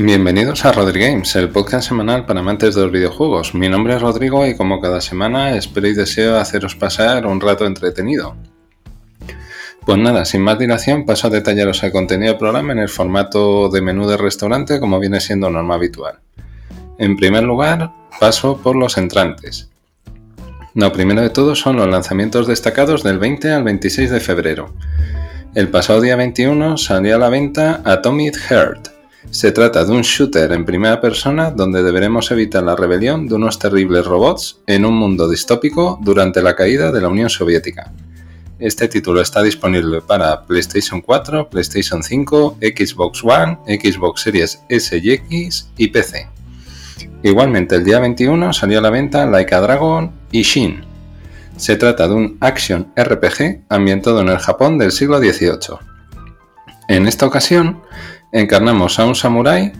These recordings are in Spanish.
Bienvenidos a Rodri Games, el podcast semanal para amantes de los videojuegos. Mi nombre es Rodrigo y como cada semana espero y deseo haceros pasar un rato entretenido. Pues nada, sin más dilación paso a detallaros el contenido del programa en el formato de menú de restaurante como viene siendo norma habitual. En primer lugar, paso por los entrantes. Lo primero de todo son los lanzamientos destacados del 20 al 26 de febrero. El pasado día 21 salió a la venta Atomic Heart, se trata de un shooter en primera persona donde deberemos evitar la rebelión de unos terribles robots en un mundo distópico durante la caída de la Unión Soviética. Este título está disponible para PlayStation 4, PlayStation 5, Xbox One, Xbox Series S y X y PC. Igualmente el día 21 salió a la venta Like a Dragon y Shin. Se trata de un action RPG ambientado en el Japón del siglo XVIII. En esta ocasión, encarnamos a un samurái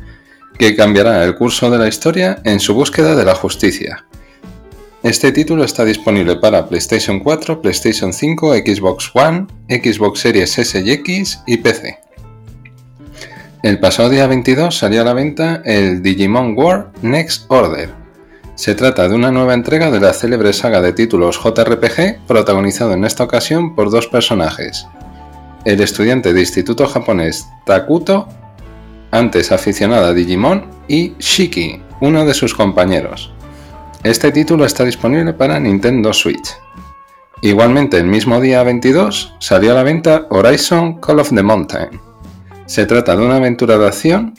que cambiará el curso de la historia en su búsqueda de la justicia. Este título está disponible para PlayStation 4, PlayStation 5, Xbox One, Xbox Series S y X y PC. El pasado día 22 salió a la venta el Digimon War Next Order. Se trata de una nueva entrega de la célebre saga de títulos JRPG protagonizado en esta ocasión por dos personajes, el estudiante de instituto japonés Takuto antes aficionada a Digimon, y Shiki, uno de sus compañeros. Este título está disponible para Nintendo Switch. Igualmente el mismo día 22 salió a la venta Horizon Call of the Mountain. Se trata de una aventura de acción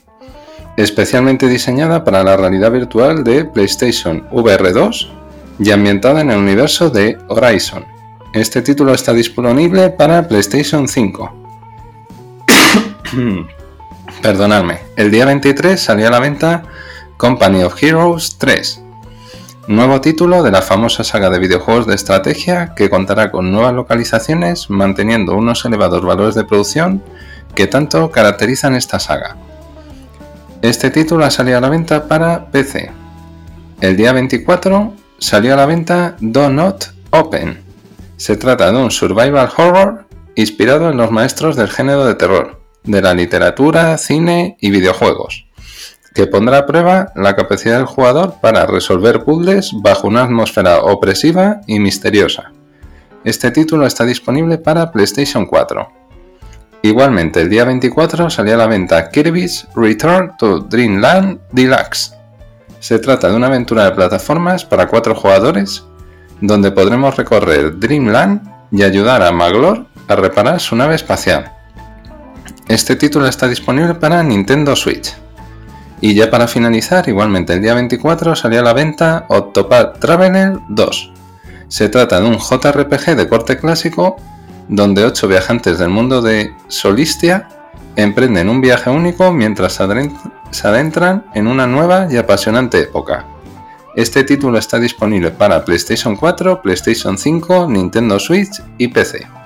especialmente diseñada para la realidad virtual de PlayStation VR 2 y ambientada en el universo de Horizon. Este título está disponible para PlayStation 5. Perdonadme, el día 23 salió a la venta Company of Heroes 3, nuevo título de la famosa saga de videojuegos de estrategia que contará con nuevas localizaciones manteniendo unos elevados valores de producción que tanto caracterizan esta saga. Este título ha salido a la venta para PC. El día 24 salió a la venta Do Not Open. Se trata de un survival horror inspirado en los maestros del género de terror de la literatura, cine y videojuegos, que pondrá a prueba la capacidad del jugador para resolver puzzles bajo una atmósfera opresiva y misteriosa. Este título está disponible para PlayStation 4. Igualmente, el día 24 salió a la venta Kirby's Return to Dreamland Deluxe. Se trata de una aventura de plataformas para cuatro jugadores, donde podremos recorrer Dreamland y ayudar a Maglor a reparar su nave espacial. Este título está disponible para Nintendo Switch. Y ya para finalizar, igualmente el día 24 salió a la venta Octopath Traveler 2. Se trata de un JRPG de corte clásico donde 8 viajantes del mundo de Solistia emprenden un viaje único mientras se adentran en una nueva y apasionante época. Este título está disponible para PlayStation 4, PlayStation 5, Nintendo Switch y PC.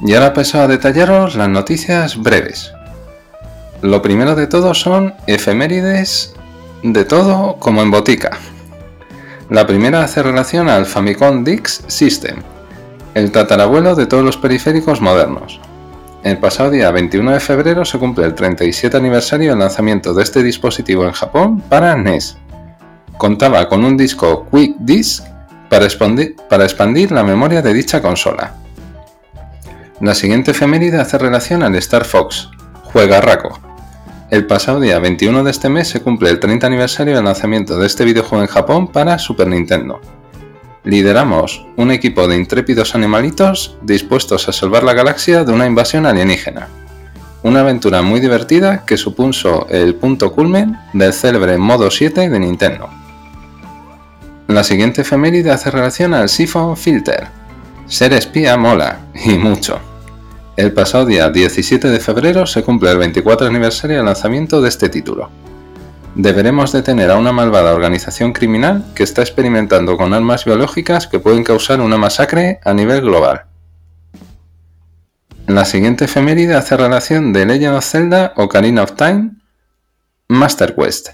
Y ahora paso a detallaros las noticias breves. Lo primero de todo son efemérides de todo como en botica. La primera hace relación al Famicom Dix System, el tatarabuelo de todos los periféricos modernos. El pasado día 21 de febrero se cumple el 37 aniversario del lanzamiento de este dispositivo en Japón para NES. Contaba con un disco Quick Disc para expandir, la memoria de dicha consola. La siguiente efeméride hace relación al Star Fox, Juega Raco. El pasado día 21 de este mes se cumple el 30 aniversario del lanzamiento de este videojuego en Japón para Super Nintendo. Lideramos un equipo de intrépidos animalitos dispuestos a salvar la galaxia de una invasión alienígena. Una aventura muy divertida que supuso el punto culmen del célebre modo 7 de Nintendo. La siguiente efeméride hace relación al Siphon Filter, ser espía mola, y mucho. El pasado día 17 de febrero se cumple el 24 aniversario del lanzamiento de este título. Deberemos detener a una malvada organización criminal que está experimentando con armas biológicas que pueden causar una masacre a nivel global. La siguiente efeméride hace relación de Legend of Zelda Ocarina of Time Master Quest.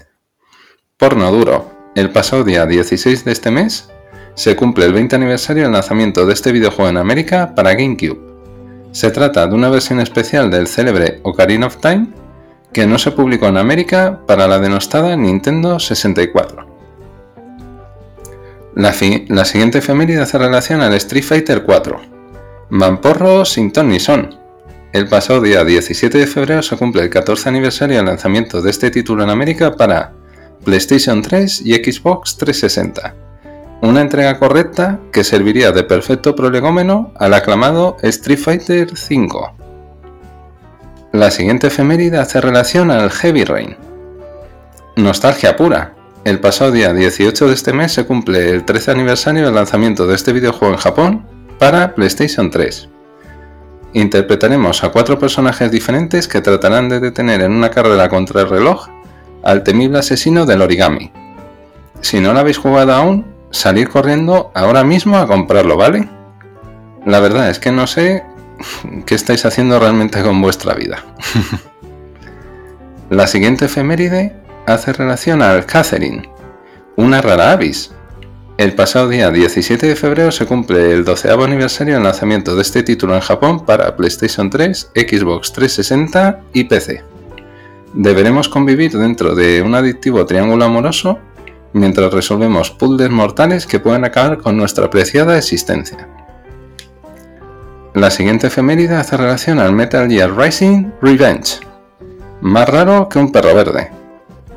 Porno duro. El pasado día 16 de este mes se cumple el 20 aniversario del lanzamiento de este videojuego en América para GameCube. Se trata de una versión especial del célebre Ocarina of Time que no se publicó en América para la denostada Nintendo 64. La, siguiente efeméride hace relación al Street Fighter 4. Mamporro sin ton ni son. El pasado día 17 de febrero se cumple el 14 aniversario del lanzamiento de este título en América para PlayStation 3 y Xbox 360. Una entrega correcta que serviría de perfecto prolegómeno al aclamado Street Fighter V. La siguiente efeméride hace relación al Heavy Rain. Nostalgia pura. El pasado día 18 de este mes se cumple el 13 aniversario del lanzamiento de este videojuego en Japón para PlayStation 3. Interpretaremos a cuatro personajes diferentes que tratarán de detener en una carrera contra el reloj al temible asesino del origami. Si no lo habéis jugado aún, salir corriendo ahora mismo a comprarlo, ¿vale? La verdad es que no sé qué estáis haciendo realmente con vuestra vida. La siguiente efeméride hace relación al Catherine, una rara avis. El pasado día 17 de febrero se cumple el 12 aniversario del lanzamiento de este título en Japón para PlayStation 3, Xbox 360 y PC deberemos convivir dentro de un adictivo triángulo amoroso mientras resolvemos puzzles mortales que pueden acabar con nuestra apreciada existencia. La siguiente efeméride hace relación al Metal Gear Rising Revenge. Más raro que un perro verde.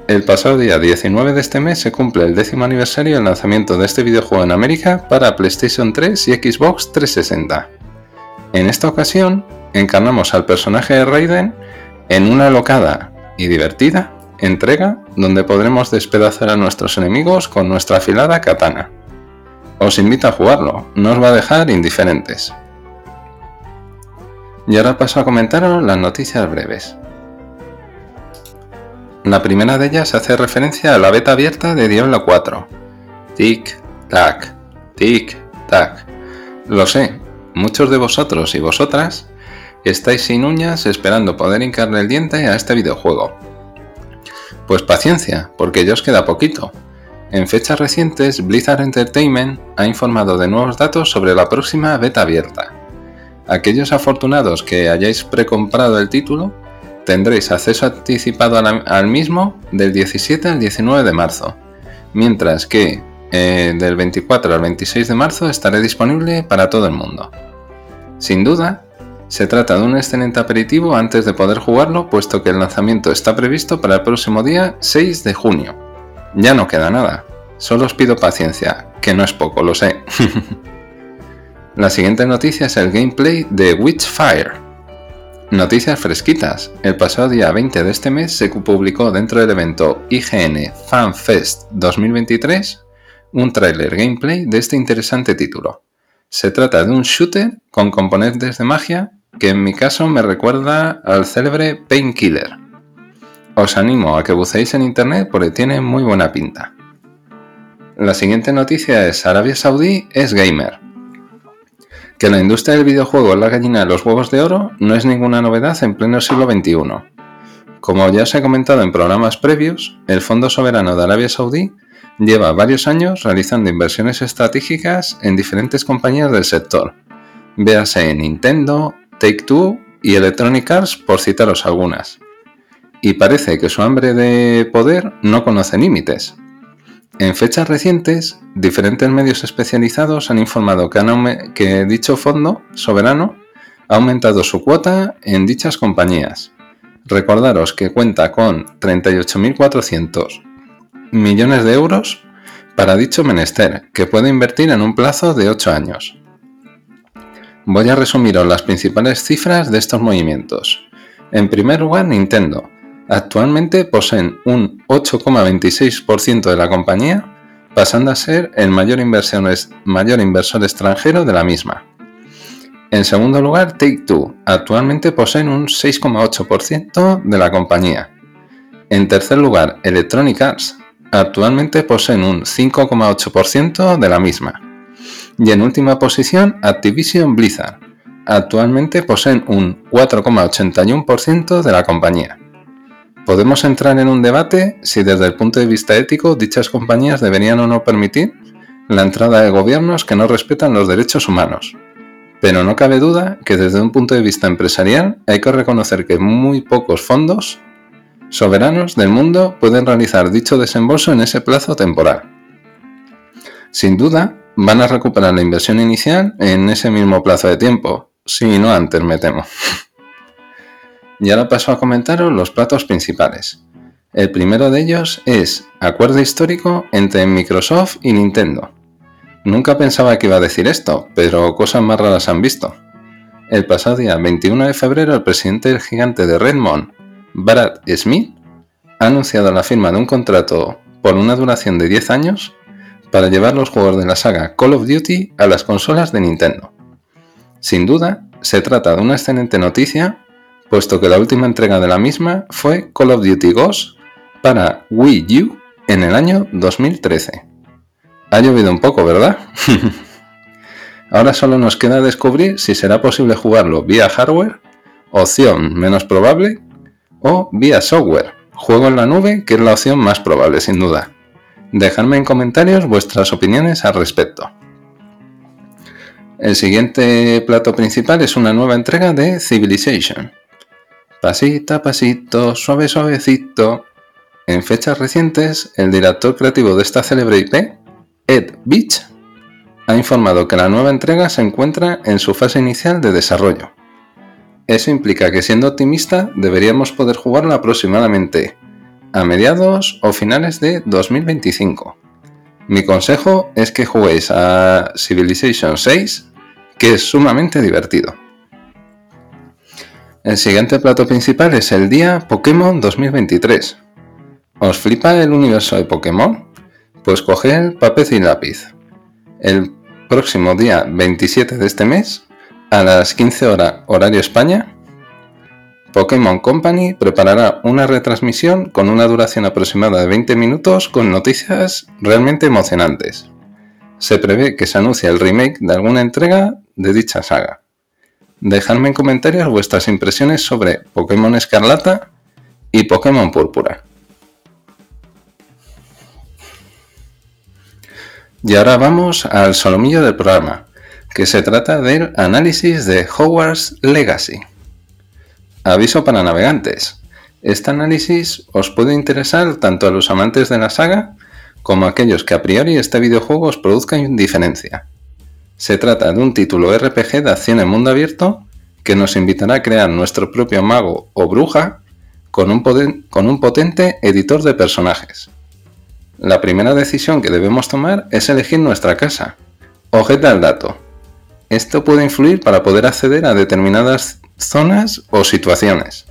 El pasado día 19 de este mes se cumple el décimo aniversario del lanzamiento de este videojuego en América para PlayStation 3 y Xbox 360. En esta ocasión, encarnamos al personaje de Raiden en una locada y divertida entrega donde podremos despedazar a nuestros enemigos con nuestra afilada katana. Os invito a jugarlo, no os va a dejar indiferentes. Y ahora paso a comentaros las noticias breves. La primera de ellas hace referencia a la beta abierta de Diablo 4. Tic, tac, tic, tac. Lo sé, muchos de vosotros y vosotras estáis sin uñas esperando poder hincarle el diente a este videojuego. Pues paciencia, porque ya os queda poquito. En fechas recientes, Blizzard Entertainment ha informado de nuevos datos sobre la próxima beta abierta. Aquellos afortunados que hayáis precomprado el título tendréis acceso anticipado al mismo del 17 al 19 de marzo, mientras que eh, del 24 al 26 de marzo estará disponible para todo el mundo. Sin duda, se trata de un excelente aperitivo antes de poder jugarlo, puesto que el lanzamiento está previsto para el próximo día 6 de junio. Ya no queda nada, solo os pido paciencia, que no es poco, lo sé. La siguiente noticia es el gameplay de Witchfire. Noticias fresquitas. El pasado día 20 de este mes se publicó dentro del evento IGN Fan Fest 2023 un tráiler gameplay de este interesante título. Se trata de un shooter con componentes de magia que en mi caso me recuerda al célebre Painkiller. Os animo a que buceéis en internet porque tiene muy buena pinta. La siguiente noticia es Arabia Saudí es gamer. Que la industria del videojuego es la gallina de los huevos de oro no es ninguna novedad en pleno siglo XXI. Como ya os he comentado en programas previos, el Fondo Soberano de Arabia Saudí lleva varios años realizando inversiones estratégicas en diferentes compañías del sector, véase Nintendo, Take Two y Electronic Arts por citaros algunas. Y parece que su hambre de poder no conoce límites. En fechas recientes, diferentes medios especializados han informado que, dicho fondo soberano ha aumentado su cuota en dichas compañías. Recordaros que cuenta con 38.400 millones de euros para dicho menester, que puede invertir en un plazo de 8 años. Voy a resumiros las principales cifras de estos movimientos. En primer lugar, Nintendo. Actualmente poseen un 8,26% de la compañía, pasando a ser el mayor, inversor extranjero de la misma. En segundo lugar, Take-Two. Actualmente poseen un 6,8% de la compañía. En tercer lugar, Electronic Arts. Actualmente poseen un 5,8% de la misma. Y en última posición, Activision Blizzard. Actualmente poseen un 4,81% de la compañía. Podemos entrar en un debate si desde el punto de vista ético dichas compañías deberían o no permitir la entrada de gobiernos que no respetan los derechos humanos. Pero no cabe duda que desde un punto de vista empresarial hay que reconocer que muy pocos fondos soberanos del mundo pueden realizar dicho desembolso en ese plazo temporal. Sin duda, van a recuperar la inversión inicial en ese mismo plazo de tiempo, si no antes me temo. Y ahora paso a comentaros los platos principales. El primero de ellos es acuerdo histórico entre Microsoft y Nintendo. Nunca pensaba que iba a decir esto, pero cosas más raras han visto. El pasado día 21 de febrero, el presidente del gigante de Redmond, Brad Smith, ha anunciado la firma de un contrato por una duración de 10 años para llevar los juegos de la saga Call of Duty a las consolas de Nintendo. Sin duda, se trata de una excelente noticia, puesto que la última entrega de la misma fue Call of Duty Ghost para Wii U en el año 2013. Ha llovido un poco, ¿verdad? Ahora solo nos queda descubrir si será posible jugarlo vía hardware, opción menos probable, o vía software, juego en la nube, que es la opción más probable sin duda. Dejadme en comentarios vuestras opiniones al respecto. El siguiente plato principal es una nueva entrega de Civilization. Pasito a pasito, suave suavecito. En fechas recientes, el director creativo de esta célebre IP, Ed Beach, ha informado que la nueva entrega se encuentra en su fase inicial de desarrollo. Eso implica que siendo optimista deberíamos poder jugarlo aproximadamente a mediados o finales de 2025. Mi consejo es que juguéis a Civilization 6, que es sumamente divertido. El siguiente plato principal es el día Pokémon 2023. ¿Os flipa el universo de Pokémon? Pues coged papel y lápiz. El próximo día 27 de este mes, a las 15 horas horario España, Pokémon Company preparará una retransmisión con una duración aproximada de 20 minutos con noticias realmente emocionantes. Se prevé que se anuncie el remake de alguna entrega de dicha saga. Dejadme en comentarios vuestras impresiones sobre Pokémon Escarlata y Pokémon Púrpura. Y ahora vamos al solomillo del programa, que se trata del análisis de Hogwarts Legacy. Aviso para navegantes. Este análisis os puede interesar tanto a los amantes de la saga como a aquellos que a priori este videojuego os produzca indiferencia. Se trata de un título RPG de acción en mundo abierto que nos invitará a crear nuestro propio mago o bruja con un, con un potente editor de personajes. La primera decisión que debemos tomar es elegir nuestra casa. Ojeta al dato. Esto puede influir para poder acceder a determinadas zonas o situaciones.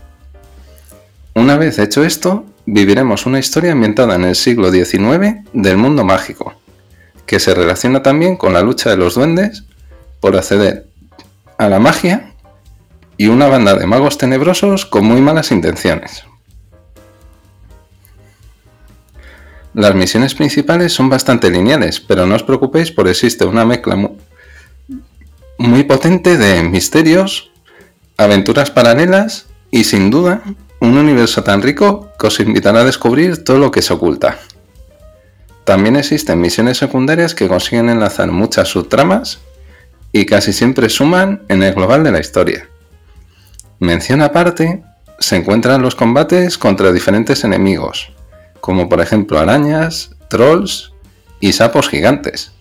Una vez hecho esto, viviremos una historia ambientada en el siglo XIX del mundo mágico, que se relaciona también con la lucha de los duendes por acceder a la magia y una banda de magos tenebrosos con muy malas intenciones. Las misiones principales son bastante lineales, pero no os preocupéis por existe una mezcla muy, potente de misterios, aventuras paralelas y sin duda un universo tan rico que os invitará a descubrir todo lo que se oculta. También existen misiones secundarias que consiguen enlazar muchas subtramas y casi siempre suman en el global de la historia. Mención aparte, se encuentran los combates contra diferentes enemigos, como por ejemplo arañas, trolls y sapos gigantes.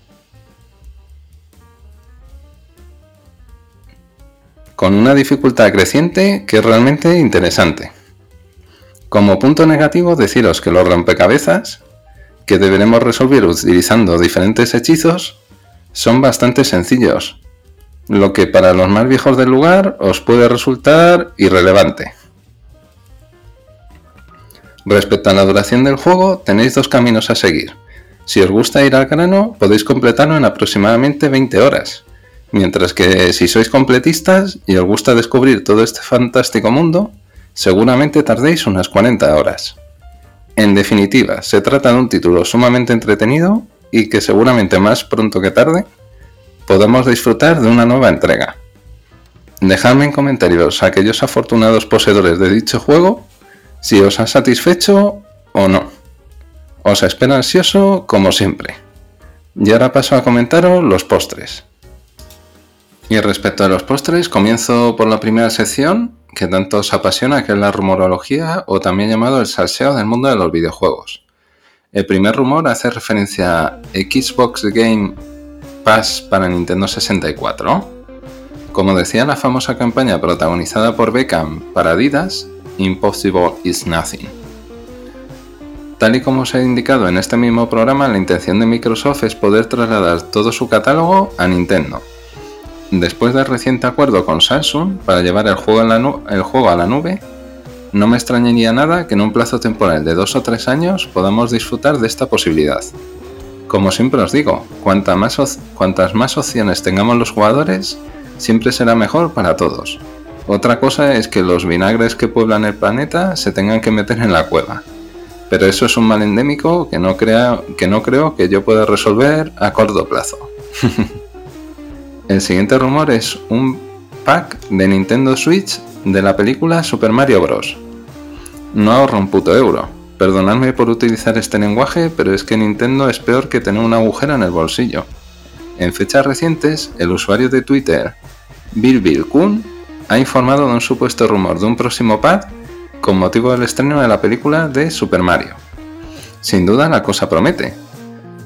Con una dificultad creciente que es realmente interesante. Como punto negativo deciros que los rompecabezas, que deberemos resolver utilizando diferentes hechizos, son bastante sencillos, lo que para los más viejos del lugar os puede resultar irrelevante. Respecto a la duración del juego, tenéis dos caminos a seguir. Si os gusta ir al grano, podéis completarlo en aproximadamente 20 horas, mientras que si sois completistas y os gusta descubrir todo este fantástico mundo, seguramente tardéis unas 40 horas. En definitiva, se trata de un título sumamente entretenido y que seguramente más pronto que tarde podamos disfrutar de una nueva entrega. Dejadme en comentarios a aquellos afortunados poseedores de dicho juego si os ha satisfecho o no. Os espero ansioso como siempre. Y ahora paso a comentaros los postres. Y respecto a los postres, comienzo por la primera sección, que tanto os apasiona, que es la rumorología o también llamado el salseo del mundo de los videojuegos. El primer rumor hace referencia a Xbox Game Pass para Nintendo 64. Como decía la famosa campaña protagonizada por Beckham para Adidas, Impossible is Nothing. Tal y como os he indicado en este mismo programa, la intención de Microsoft es poder trasladar todo su catálogo a Nintendo. Después del reciente acuerdo con Samsung para llevar el juego, a la nube, no me extrañaría nada que en un plazo temporal de dos o tres años podamos disfrutar de esta posibilidad. Como siempre os digo, cuantas más opciones tengamos los jugadores, siempre será mejor para todos. Otra cosa es que los vinagres que pueblan el planeta se tengan que meter en la cueva. Pero eso es un mal endémico que no, que no creo que yo pueda resolver a corto plazo. el siguiente rumor es un pack de Nintendo Switch de la película Super Mario Bros. No ahorro un puto euro. Perdonadme por utilizar este lenguaje, pero es que Nintendo es peor que tener una agujera en el bolsillo. En fechas recientes, el usuario de Twitter, Bill Kun, ha informado de un supuesto rumor de un próximo pad con motivo del estreno de la película de Super Mario. Sin duda la cosa promete.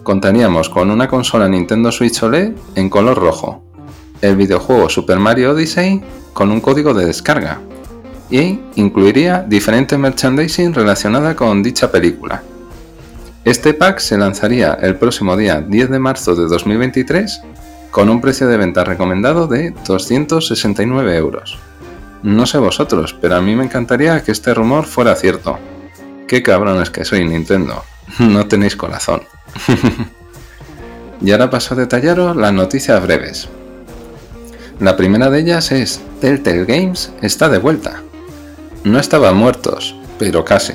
Contaríamos con una consola Nintendo Switch OLED en color rojo, el videojuego Super Mario Odyssey con un código de descarga y incluiría diferentes merchandising relacionada con dicha película. Este pack se lanzaría el próximo día 10 de marzo de 2023 con un precio de venta recomendado de 269 euros. No sé vosotros, pero a mí me encantaría que este rumor fuera cierto. Qué cabrones que soy Nintendo. No tenéis corazón. y ahora paso a detallaros las noticias breves. La primera de ellas es Telltale Games está de vuelta. No estaban muertos, pero casi.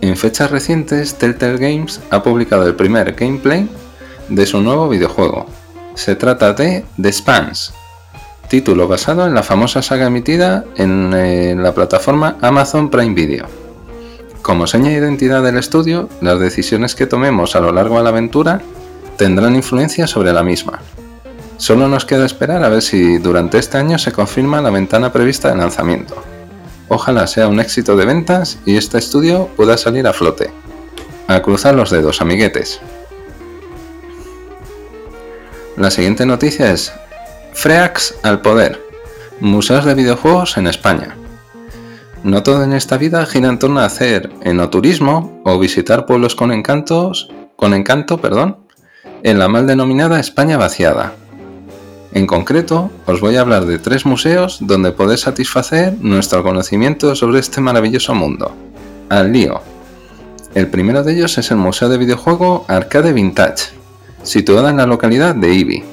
En fechas recientes, Telltale Games ha publicado el primer gameplay de su nuevo videojuego. Se trata de The Spans, título basado en la famosa saga emitida en eh, la plataforma Amazon Prime Video. Como seña de identidad del estudio, las decisiones que tomemos a lo largo de la aventura tendrán influencia sobre la misma. Solo nos queda esperar a ver si durante este año se confirma la ventana prevista de lanzamiento. Ojalá sea un éxito de ventas y este estudio pueda salir a flote. A cruzar los dedos, amiguetes. La siguiente noticia es Freax al poder. Museos de videojuegos en España. No todo en esta vida gira en torno a hacer enoturismo o visitar pueblos con encantos, con encanto, perdón, en la mal denominada España vaciada. En concreto, os voy a hablar de tres museos donde podéis satisfacer nuestro conocimiento sobre este maravilloso mundo. Al lío. El primero de ellos es el Museo de Videojuego Arcade Vintage, situado en la localidad de Ibi.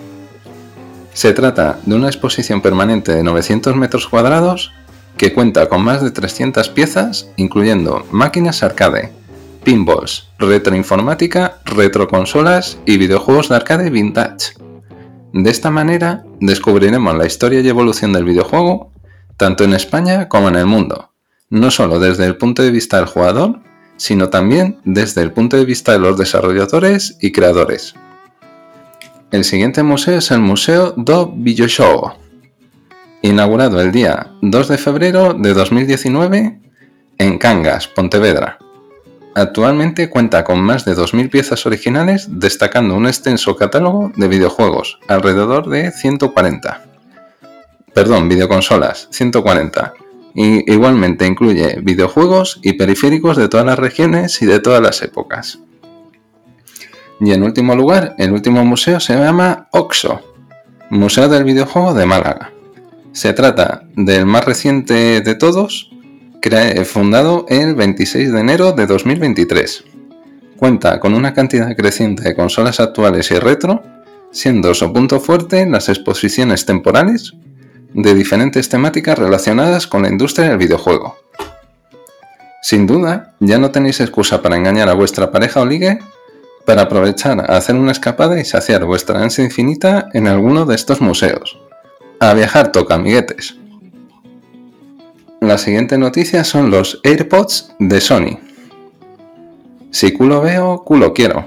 Se trata de una exposición permanente de 900 metros cuadrados que cuenta con más de 300 piezas, incluyendo máquinas arcade, pinballs, retroinformática, retroconsolas y videojuegos de arcade vintage. De esta manera descubriremos la historia y evolución del videojuego, tanto en España como en el mundo, no solo desde el punto de vista del jugador, sino también desde el punto de vista de los desarrolladores y creadores. El siguiente museo es el Museo do Videojuego, inaugurado el día 2 de febrero de 2019 en Cangas, Pontevedra. Actualmente cuenta con más de 2.000 piezas originales, destacando un extenso catálogo de videojuegos, alrededor de 140. Perdón, videoconsolas, 140. Y igualmente incluye videojuegos y periféricos de todas las regiones y de todas las épocas. Y en último lugar, el último museo se llama OXO, Museo del Videojuego de Málaga. Se trata del más reciente de todos, fundado el 26 de enero de 2023. Cuenta con una cantidad creciente de consolas actuales y retro, siendo su punto fuerte las exposiciones temporales de diferentes temáticas relacionadas con la industria del videojuego. Sin duda, ya no tenéis excusa para engañar a vuestra pareja o ligue para aprovechar a hacer una escapada y saciar vuestra ansia infinita en alguno de estos museos. A viajar toca, amiguetes. La siguiente noticia son los AirPods de Sony. Si culo veo, culo quiero.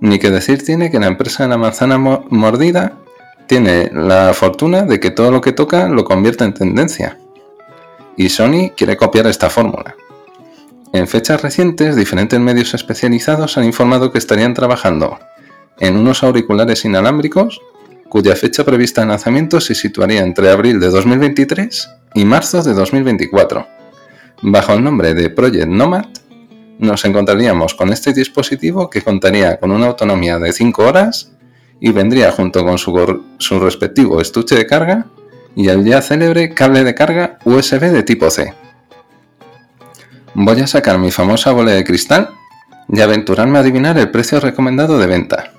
Ni que decir tiene que la empresa de la manzana mordida tiene la fortuna de que todo lo que toca lo convierte en tendencia. y Sony quiere copiar esta fórmula. En fechas recientes, diferentes medios especializados han informado que estarían trabajando en unos auriculares inalámbricos cuya fecha prevista de lanzamiento se situaría entre abril de 2023 y marzo de 2024. Bajo el nombre de Project Nomad, nos encontraríamos con este dispositivo que contaría con una autonomía de 5 horas y vendría junto con su, su respectivo estuche de carga y el ya célebre cable de carga USB de tipo C. Voy a sacar mi famosa bola de cristal y aventurarme a adivinar el precio recomendado de venta.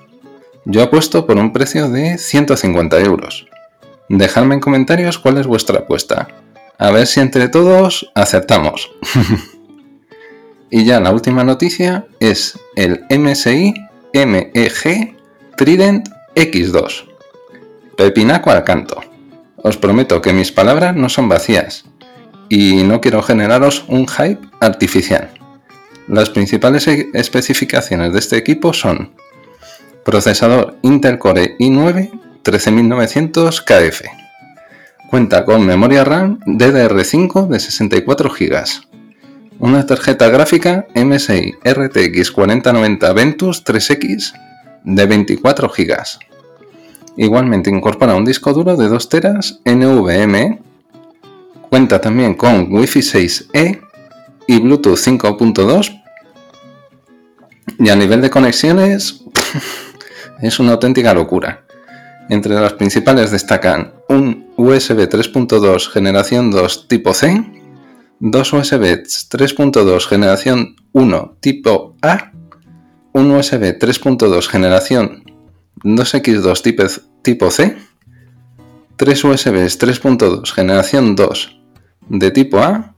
Yo apuesto por un precio de 150 euros. Dejadme en comentarios cuál es vuestra apuesta. A ver si entre todos acertamos. y ya la última noticia es el MSI MEG Trident X2. Pepinaco al canto. Os prometo que mis palabras no son vacías y no quiero generaros un hype artificial. Las principales e- especificaciones de este equipo son procesador Intel Core i9 13900 KF. Cuenta con memoria RAM DDR5 de 64 GB. Una tarjeta gráfica MSI RTX 4090 Ventus 3X de 24 GB Igualmente incorpora un disco duro de 2 teras NVMe. Cuenta también con Wi-Fi 6E y Bluetooth 5.2. Y a nivel de conexiones es una auténtica locura. Entre las principales destacan un USB 3.2 generación 2 tipo C, dos USB 3.2 generación 1 tipo A, un USB 3.2 generación 2X2 tipo, C, 3 USBs 3.2 generación 2 de tipo A,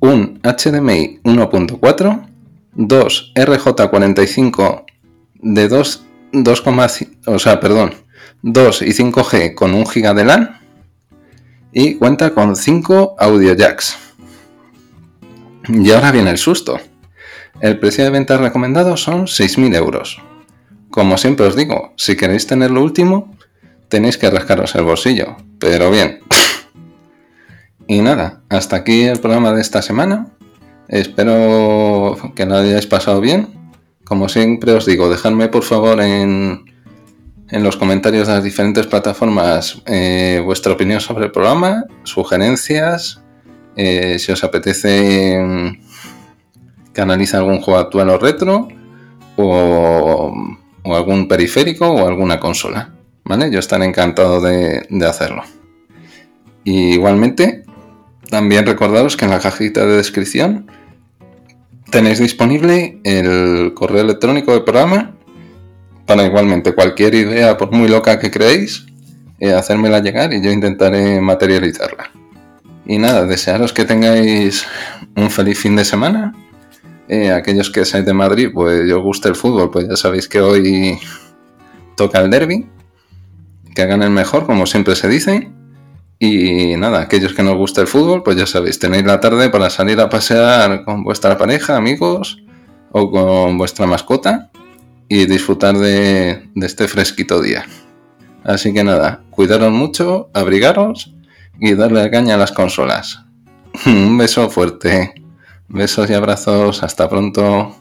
un HDMI 1.4, 2 RJ45 de 2, 2, o sea, perdón, 2 y 5G con 1 GB de LAN y cuenta con 5 audio jacks. Y ahora viene el susto. El precio de venta recomendado son 6.000 euros. Como siempre os digo, si queréis tener lo último, tenéis que rascaros el bolsillo. Pero bien. Y nada, hasta aquí el programa de esta semana. Espero que lo hayáis pasado bien. Como siempre os digo, dejadme por favor en, en los comentarios de las diferentes plataformas eh, vuestra opinión sobre el programa, sugerencias, eh, si os apetece mm, que analice algún juego actual o retro, o algún periférico o alguna consola. ¿Vale? Yo estaré encantado de, hacerlo. Igualmente, también recordaros que en la cajita de descripción tenéis disponible el correo electrónico del programa para igualmente cualquier idea, por muy loca que creéis, eh, hacérmela llegar y yo intentaré materializarla. Y nada, desearos que tengáis un feliz fin de semana eh, aquellos que seáis de Madrid, pues yo os gusta el fútbol, pues ya sabéis que hoy toca el derby, que hagan el mejor, como siempre se dice. Y nada, aquellos que no os gusta el fútbol, pues ya sabéis, tenéis la tarde para salir a pasear con vuestra pareja, amigos o con vuestra mascota y disfrutar de, este fresquito día. Así que nada, cuidaros mucho, abrigaros y darle caña a las consolas. Un beso fuerte. Besos y abrazos. Hasta pronto.